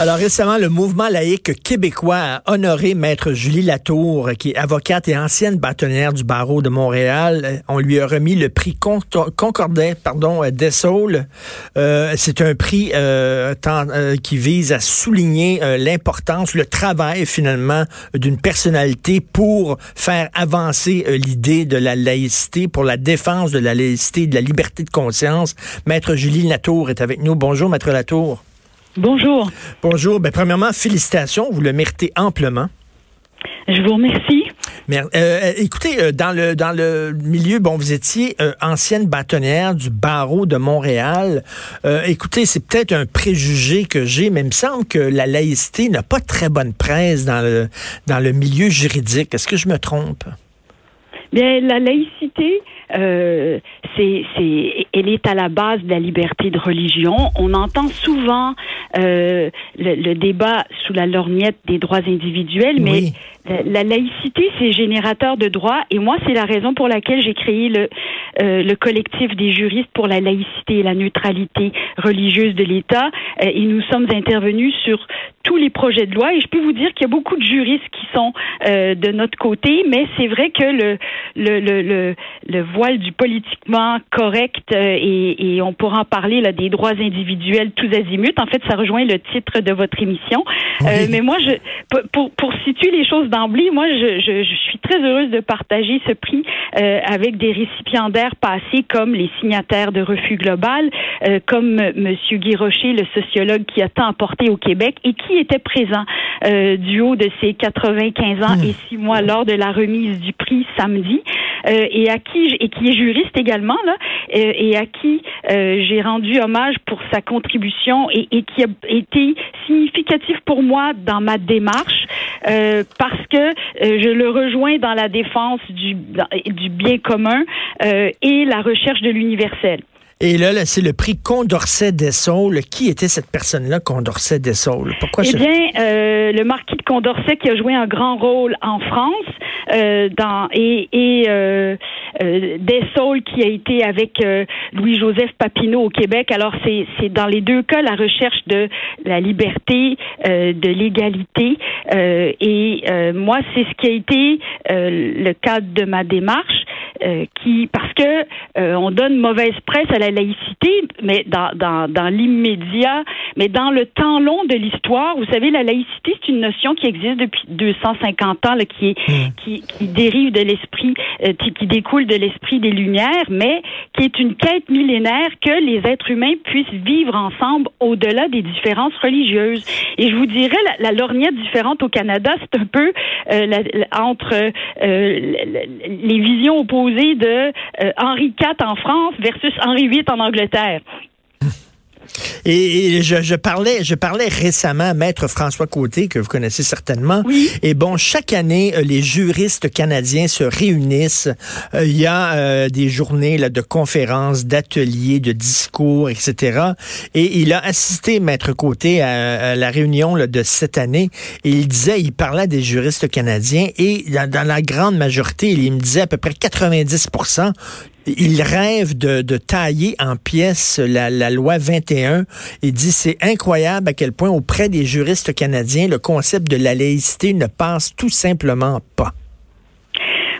Alors récemment, le mouvement laïque québécois a honoré maître Julie Latour, qui est avocate et ancienne bâtonnière du barreau de Montréal. On lui a remis le prix Concordet, pardon, d'Essaul. Euh, c'est un prix euh, euh, qui vise à souligner l'importance, le travail finalement d'une personnalité pour faire avancer l'idée de la laïcité, pour la défense de la laïcité, de la liberté de conscience. Maître Julie Latour est avec nous. Bonjour, maître Latour. Bonjour. Bonjour. Ben, premièrement, félicitations. Vous le méritez amplement. Je vous remercie. Mais, euh, écoutez, euh, dans le dans le milieu, bon, vous étiez euh, ancienne bâtonnière du barreau de Montréal. écoutez, c'est peut-être un préjugé que j'ai, mais il me semble que la laïcité n'a pas très bonne presse dans le dans le milieu juridique. Est-ce que je me trompe? Bien, la laïcité, euh, c'est, c'est, elle est à la base de la liberté de religion. On entend souvent euh, le, débat sous la lorgnette des droits individuels, mais la, laïcité, c'est générateur de droits. Et moi, c'est la raison pour laquelle j'ai créé le, euh, le collectif des juristes pour la laïcité et la neutralité religieuse de l'État. Euh, et nous sommes intervenus sur tous les projets de loi. Et je peux vous dire qu'il y a beaucoup de juristes qui sont euh, de notre côté, mais c'est vrai que le, le, le, le, le voile du politiquement correct, euh, et, et, on pourra en parler là, des droits individuels tous azimuts. En fait, ça rejoint le titre de votre émission. Euh, mais moi, je, pour, pour situer les choses d'emblée, moi, je, je, je, suis très heureuse de partager ce prix euh, avec des récipiendaires passés comme les signataires de Refus Global, euh, comme Monsieur Guy Rocher, le sociologue qui a tant apporté au Québec et qui était présent euh, du haut de ses 95 ans et six mois lors de la remise du prix samedi. Euh, et à qui et qui est juriste également là, euh, et à qui euh, j'ai rendu hommage pour sa contribution et, et, qui a été significatif pour moi dans ma démarche parce que je le rejoins dans la défense du, du bien commun et la recherche de l'universel. Et là, là c'est le prix Condorcet Dessaules. Qui était cette personne-là, Condorcet Dessaules? Pourquoi Eh bien, euh, le marquis de Condorcet qui a joué un grand rôle en France euh, dans, et, et euh, euh Dessaules qui a été avec euh, Louis-Joseph Papineau au Québec. Alors, c'est, c'est dans les deux cas la recherche de la liberté, euh, de l'égalité. et moi, c'est ce qui a été le cadre de ma démarche. Euh, qui parce que euh, on donne mauvaise presse à la laïcité, mais dans, dans, dans l'immédiat, mais dans le temps long de l'histoire, vous savez, la laïcité c'est une notion qui existe depuis 250 ans, là, qui est hmm. qui, qui dérive de l'esprit, euh, qui découle de l'esprit des Lumières, mais qui est une quête millénaire que les êtres humains puissent vivre ensemble au-delà des différences religieuses. Et je vous dirais, la, la lorgnette différente au Canada, c'est un peu la, entre les visions opposées de euh, Henri IV en France versus Henri VIII en Angleterre. Et, je, parlais, je parlais récemment à Maître François Côté, que vous connaissez certainement. Et bon, chaque année, euh, les juristes canadiens se réunissent. Euh, il y a euh, des journées là, de conférences, d'ateliers, de discours, etc. Et il a assisté, Maître Côté, à, la réunion de cette année. Et il disait, il parlait des juristes canadiens. Et dans, dans la grande majorité, il me disait à peu près 90 il rêve de, tailler en pièces la, la, loi 21. Il dit c'est incroyable à quel point auprès des juristes canadiens, le concept de la laïcité ne passe tout simplement pas.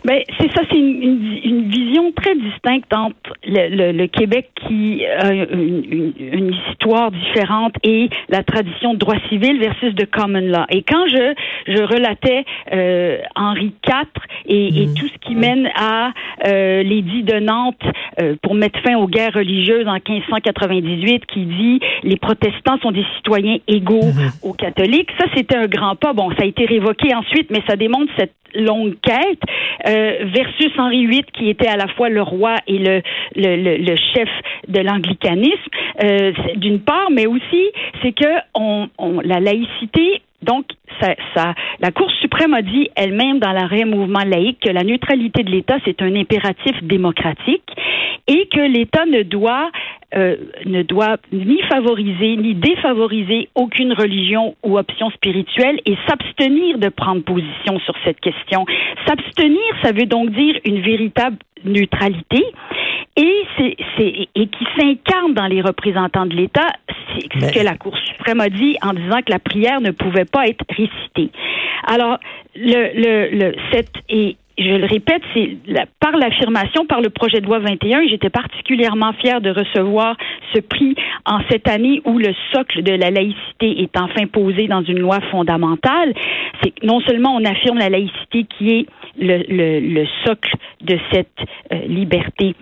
Ben, c'est ça, c'est une, une, vision très distincte entre le, le, Québec qui a une, une, histoire différente et la tradition de droit civil versus de common law. Et quand je, je relatais euh, Henri IV et, et, mhm. tout ce qui mène à euh, l'édit de Nantes euh, pour mettre fin aux guerres religieuses en 1598 qui dit les protestants sont des citoyens égaux mhm. aux catholiques, ça c'était un grand pas. Bon, ça a été révoqué ensuite, mais ça démontre cette longue quête. Euh, versus Henri VIII, qui était à la fois le roi et le, le, le, chef de l'anglicanisme, euh, d'une part, mais aussi, c'est que on, on, la laïcité donc, ça, ça, la Cour suprême a dit elle-même dans l'arrêt mouvement laïque que la neutralité de l'État, c'est un impératif démocratique et que l'État ne doit euh, ne doit ni favoriser ni défavoriser aucune religion ou option spirituelle et s'abstenir de prendre position sur cette question. S'abstenir, ça veut donc dire une véritable neutralité et, c'est, et qui s'incarne dans les représentants de l'État, c'est ce que la Cour suprême a dit en disant que la prière ne pouvait pas être récitée. Alors, le, le, le cette, et je le répète, c'est par l'affirmation, par le projet de loi 21, j'étais particulièrement fière de recevoir ce prix en cette année où le socle de la laïcité est enfin posé dans une loi fondamentale. C'est non seulement on affirme la laïcité qui est le, le, le socle de cette euh, liberté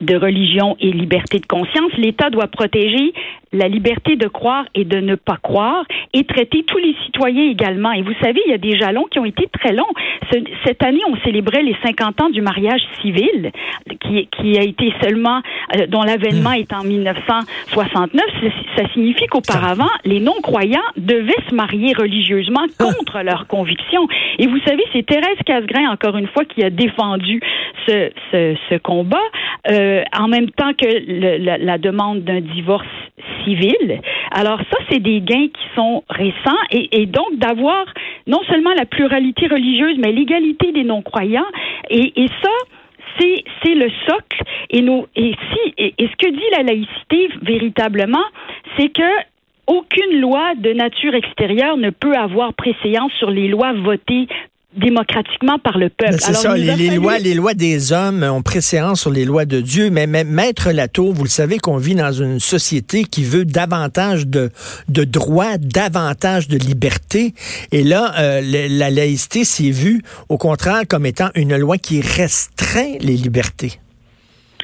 de religion et liberté de conscience, l'État doit protéger la liberté de croire et de ne pas croire et traiter tous les citoyens également. Et vous savez, il y a des jalons qui ont été très longs. cette année, on célébrait les 50 ans du mariage civil, qui, qui a été seulement, euh, dont l'avènement est en 1969. Ça, signifie qu'auparavant, les non-croyants devaient se marier religieusement ah. contre leurs convictions. Et vous savez, c'est Thérèse Casgrain, encore une fois, qui a défendu ce, ce, ce combat, euh, en même temps que le, la, la demande d'un divorce civile. Alors ça, c'est des gains qui sont récents et, et donc d'avoir non seulement la pluralité religieuse, mais l'égalité des non-croyants. Et, et ça, c'est, c'est le socle. Et, nos, et, si, et, et ce que dit la laïcité véritablement, c'est que aucune loi de nature extérieure ne peut avoir préséance sur les lois votées démocratiquement par le peuple. C'est ça, les, lois, les lois des hommes ont préséance sur les lois de Dieu, mais, mais Maître Latour, vous le savez qu'on vit dans une société qui veut davantage de, de droits, davantage de liberté, et là, euh, la laïcité s'est vue, au contraire, comme étant une loi qui restreint les libertés.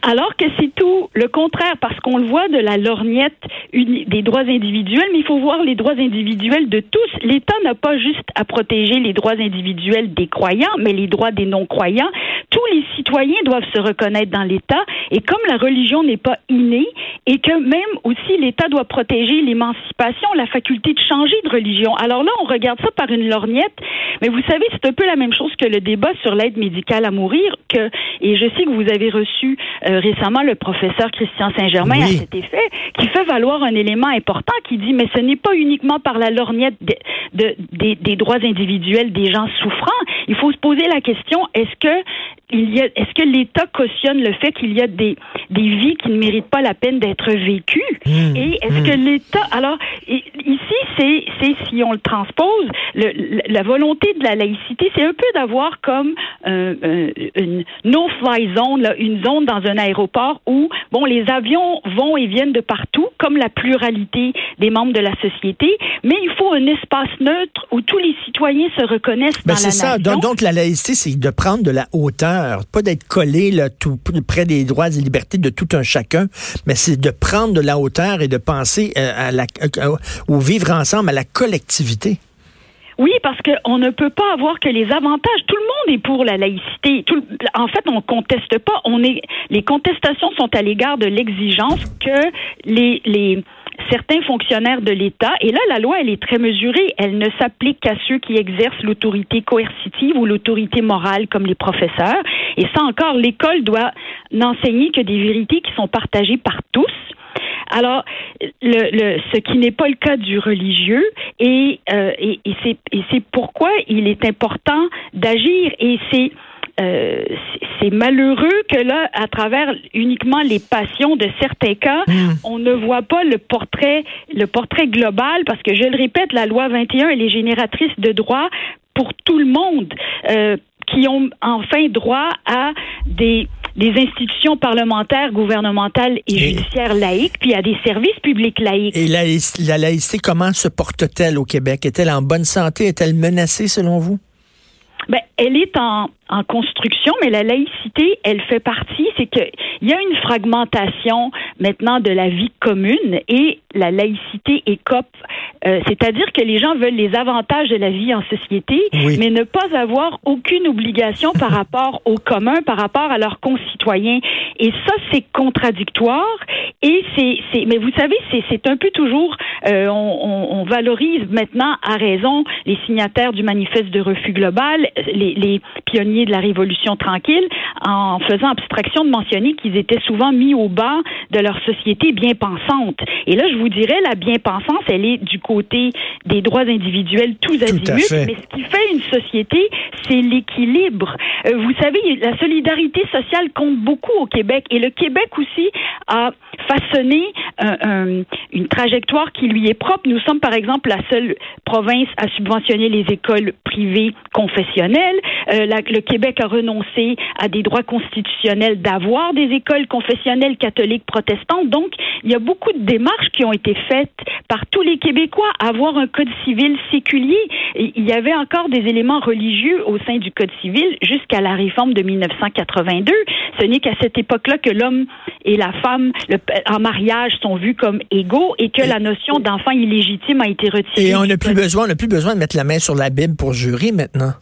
Alors que c'est tout le contraire, parce qu'on le voit de la lorgnette des droits individuels, mais il faut voir les droits individuels de tous. L'État n'a pas juste à protéger les droits individuels des croyants, mais les droits des non-croyants. Tous les citoyens doivent se reconnaître dans l'État, et comme la religion n'est pas innée, et que même aussi l'État doit protéger l'émancipation, la faculté de changer de religion. Alors là, on regarde ça par une lorgnette, mais vous savez, c'est un peu la même chose que le débat sur l'aide médicale à mourir, que, et je sais que vous avez reçu euh, récemment le professeur Christian Saint-Germain à cet effet, qui fait valoir un élément important qui dit, mais ce n'est pas uniquement par la lorgnette de, des, droits individuels des gens souffrants. Il faut se poser la question, est-ce que est-ce que l'État cautionne le fait qu'il y a des, des vies qui ne méritent pas la peine d'être vécues? Mmh. Et est-ce que mmh. l'État, alors, ici, c'est, c'est si on le transpose, le, la volonté de la laïcité, c'est un peu d'avoir comme euh, euh une no-fly zone, là, une zone dans un aéroport où, bon, les avions vont et viennent de partout, comme la pluralité des membres de la société, mais il faut un espace neutre où tous les citoyens se reconnaissent ben, dans la ça. nation. Donc, donc, la laïcité, c'est de prendre de la hauteur, pas d'être collé là, tout près des droits et libertés de tout un chacun, mais c'est de prendre de la hauteur et de penser euh, à la, euh, au vivre ensemble, à la collectivité. Oui, parce qu'on ne peut pas avoir que les avantages. Tout le monde est pour la laïcité. En fait, on conteste pas. On est, les contestations sont à l'égard de l'exigence que les, les certains fonctionnaires de l'État, et là, la loi, elle est très mesurée. Elle ne s'applique qu'à ceux qui exercent l'autorité coercitive ou l'autorité morale, comme les professeurs. Et ça encore, l'école doit n'enseigner que des vérités qui sont partagées par tous. Alors, le, ce qui n'est pas le cas du religieux, et, euh, et, et c'est pourquoi il est important d'agir, et c'est euh, c'est malheureux que là, à travers uniquement les passions de certains cas, hmm. on ne voit pas le portrait, le portrait global, parce que je le répète, la loi 21, elle est génératrice de droits pour tout le monde, euh, qui ont enfin droit à des des institutions parlementaires, gouvernementales et, judiciaires laïques, puis à des services publics laïques. Et la, la laïcité, comment se porte-t-elle au Québec? Est-elle en bonne santé? Est-elle menacée selon vous? Ben, elle est en, en construction, mais la laïcité, elle fait partie, c'est qu'il y a une fragmentation maintenant de la vie commune et la laïcité écope, euh, c'est-à-dire que les gens veulent les avantages de la vie en société, mais ne pas avoir aucune obligation par rapport au commun, par rapport à leurs concitoyens. Et ça, c'est contradictoire. Et c'est, mais vous savez, c'est un peu toujours, euh, on, on, on, valorise maintenant à raison les signataires du manifeste de refus global, les les, les pionniers de la Révolution tranquille en faisant abstraction de mentionner qu'ils étaient souvent mis au bas de leur société bien pensante. Et là, je vous dirais, la bien-pensance, elle est du côté des droits individuels tous azimuts, mais ce qui fait une société, c'est l'équilibre. Euh, vous savez, la solidarité sociale compte beaucoup au Québec et le Québec aussi a façonné une trajectoire qui lui est propre. Nous sommes, par exemple, la seule province à subventionner les écoles privées confessionnelles. Euh, le Québec a renoncé à des droits constitutionnels d'avoir des écoles confessionnelles catholiques protestantes. Donc, il y a beaucoup de démarches qui ont été faites par tous les Québécois à avoir un code civil séculier. Il y avait encore des éléments religieux au sein du code civil jusqu'à la réforme de 1982. Ce n'est qu'à cette époque-là que l'homme et la femme en mariage sont vus comme égaux et que la notion d'enfant illégitime a été retirée. Et on n'a plus besoin, on n'a plus besoin de mettre la main sur la Bible pour jurer maintenant.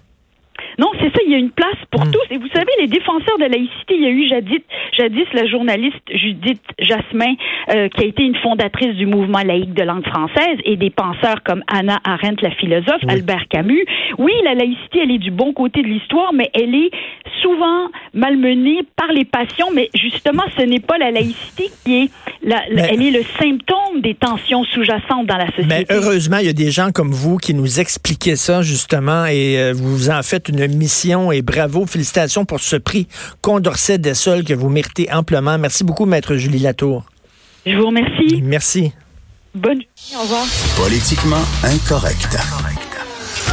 Non, c'est ça, il y a une place pour hmm. tous. Et vous savez, les défenseurs de laïcité, il y a eu jadis, jadis la journaliste Judith Jasmin, euh, qui a été une fondatrice du mouvement laïque de langue française, et des penseurs comme Anna Arendt, la philosophe, Albert Camus. Oui, la laïcité, elle est du bon côté de l'histoire, mais elle est souvent malmenée par les passions. Mais justement, ce n'est pas la laïcité qui est, la, elle est le symptôme des tensions sous-jacentes dans la société. Mais heureusement, il y a des gens comme vous qui nous expliquaient ça justement, et euh, vous en faites une mission et bravo, félicitations pour ce prix Condorcet des Sols que vous méritez amplement. Merci beaucoup, Maître Julie Latour. Je vous remercie. Merci. Bonne journée, au revoir. Politiquement incorrect.